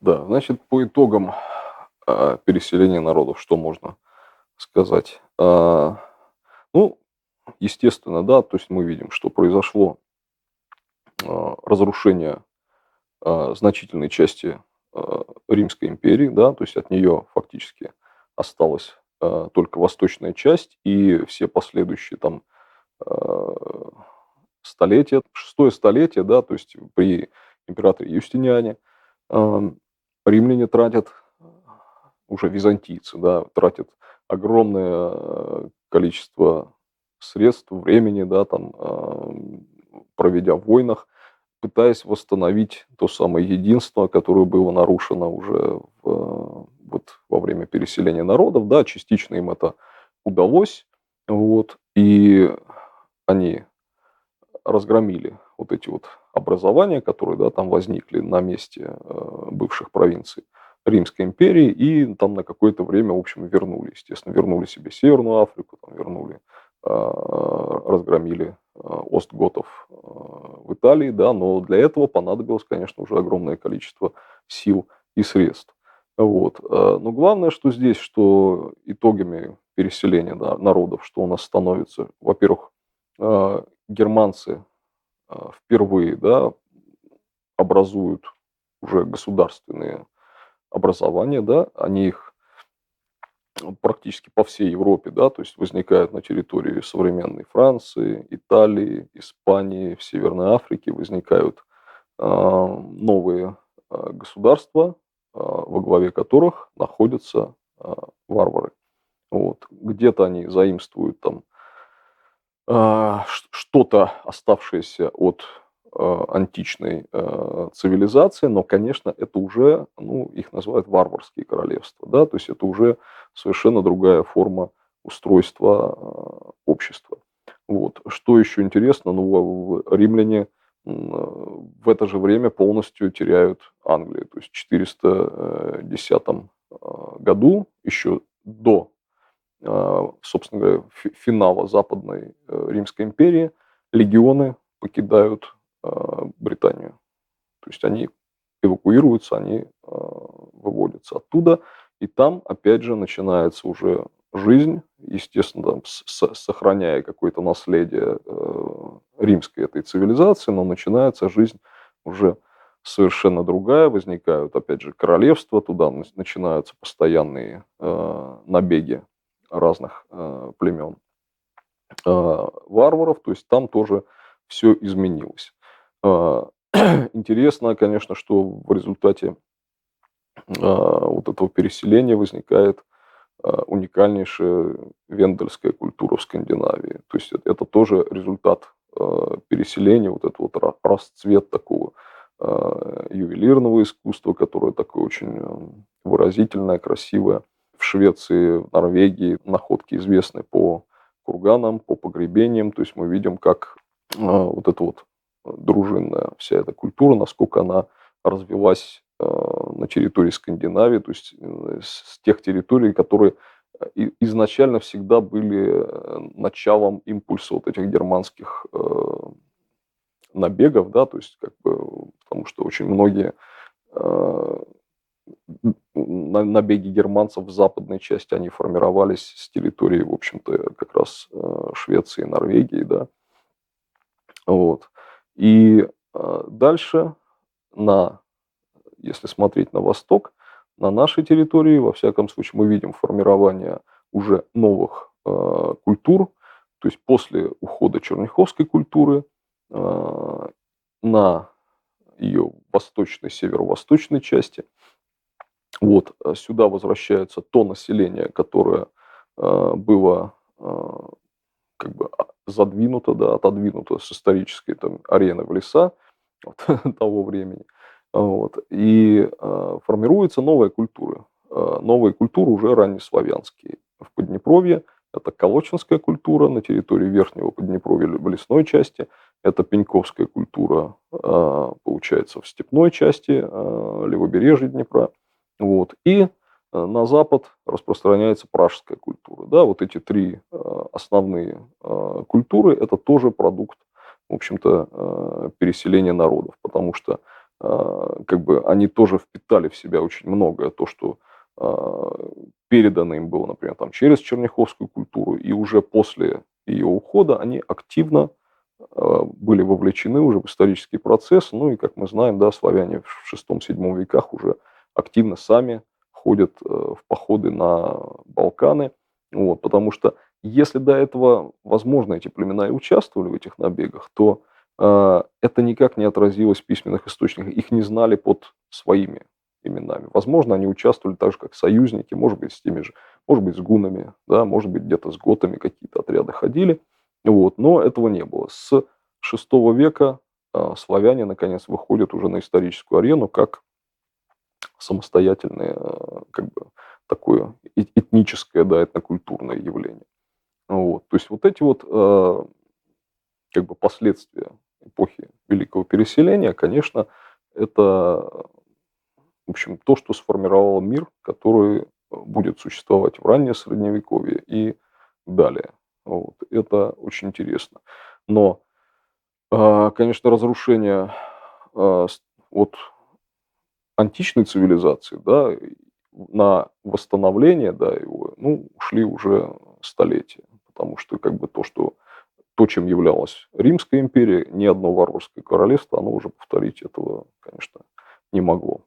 Да, значит, по итогам э, переселения народов, что можно сказать? Э, ну, естественно, да, то есть мы видим, что произошло э, разрушение э, значительной части э, Римской империи, да, то есть от нее фактически осталась э, только восточная часть, и все последующие там э, столетия, шестое столетие, да, то есть при императоре Юстиниане, римляне тратят, уже византийцы, да, тратят огромное э, количество средств, времени, да, там, э, проведя в войнах, пытаясь восстановить то самое единство, которое было нарушено уже в, вот, во время переселения народов. Да, частично им это удалось, вот, и они разгромили вот эти вот образования, которые да, там возникли на месте э, бывших провинций Римской империи, и там на какое-то время, в общем, вернули, естественно, вернули себе Северную Африку, там вернули, э, разгромили э, Остготов в Италии, да, но для этого понадобилось, конечно, уже огромное количество сил и средств. Вот. Но главное, что здесь, что итогами переселения народов, что у нас становится, во-первых, германцы впервые да, образуют уже государственные образования, да, они их практически по всей Европе, да, то есть возникают на территории современной Франции, Италии, Испании, в Северной Африке, возникают э, новые э, государства, э, во главе которых находятся э, варвары. Вот. Где-то они заимствуют а, что-то оставшееся от а, античной а, цивилизации, но, конечно, это уже, ну, их называют варварские королевства, да, то есть это уже совершенно другая форма устройства общества. Вот. Что еще интересно, ну, римляне в это же время полностью теряют Англию. То есть в 410 году, еще до а, собственно говоря, финала Западной э, Римской империи, легионы покидают а, Британию. То есть они эвакуируются, они а, выводятся оттуда, и там, опять же, начинается уже жизнь, естественно, там, сохраняя какое-то наследие э, римской этой цивилизации, но начинается жизнь уже совершенно другая, возникают, опять же, королевства, туда начинаются постоянные э, набеги разных э, племен э, варваров, то есть там тоже все изменилось. Э, интересно, конечно, что в результате э, вот этого переселения возникает э, уникальнейшая вендельская культура в Скандинавии. То есть это, это тоже результат э, переселения, вот этот вот расцвет такого э, ювелирного искусства, которое такое очень э, выразительное, красивое в Швеции, в Норвегии находки известны по курганам, по погребениям. То есть мы видим, как э, вот эта вот дружинная вся эта культура, насколько она развилась э, на территории Скандинавии, то есть э, с тех территорий, которые изначально всегда были началом импульса вот этих германских набегов, да, то есть как бы, потому что очень многие набеги германцев в западной части, они формировались с территории, в общем-то, как раз э, Швеции, Норвегии, да. Вот. И э, дальше на, если смотреть на восток, на нашей территории, во всяком случае, мы видим формирование уже новых э, культур, то есть после ухода черняховской культуры э, на ее восточной, северо-восточной части – вот, э, сюда возвращается то население, которое э, было э, как бы а, задвинуто, да, отодвинуто с исторической там, арены в леса вот, того времени. Вот, и э, формируется новая культура. Новые культуры уже раннеславянские. В Поднепровье это колочинская культура на территории Верхнего Поднепровья в лесной части. Это пеньковская культура, получается, в степной части левобережья Днепра. Вот. И э, на Запад распространяется пражская культура. Да, вот эти три э, основные э, культуры – это тоже продукт, в общем-то, переселения народов, потому что как бы они тоже впитали в себя очень многое, то, что передано им было, например, там, через черняховскую культуру, и уже после ее ухода они активно были вовлечены уже в исторический процесс, ну и, как мы знаем, да, славяне в VI-VII веках уже активно сами ходят в походы на Балканы, вот, потому что если до этого, возможно, эти племена и участвовали в этих набегах, то э, это никак не отразилось в письменных источниках. Их не знали под своими именами. Возможно, они участвовали так же, как союзники, может быть, с теми же, может быть, с гунами, да, может быть, где-то с готами какие-то отряды ходили. Вот, но этого не было. С VI века э, славяне, наконец, выходят уже на историческую арену как самостоятельные, э, как бы, такое этническое, да, этнокультурное явление. Вот. То есть вот эти вот э, как бы последствия эпохи Великого переселения, конечно, это в общем, то, что сформировало мир, который будет существовать в раннее Средневековье и далее. Вот. Это очень интересно. Но, э, конечно, разрушение э, от античной цивилизации, да, на восстановление, да, его, ну, ушли уже столетия потому что как бы то, что то, чем являлась Римская империя, ни одно варварское королевство, оно уже повторить этого, конечно, не могло.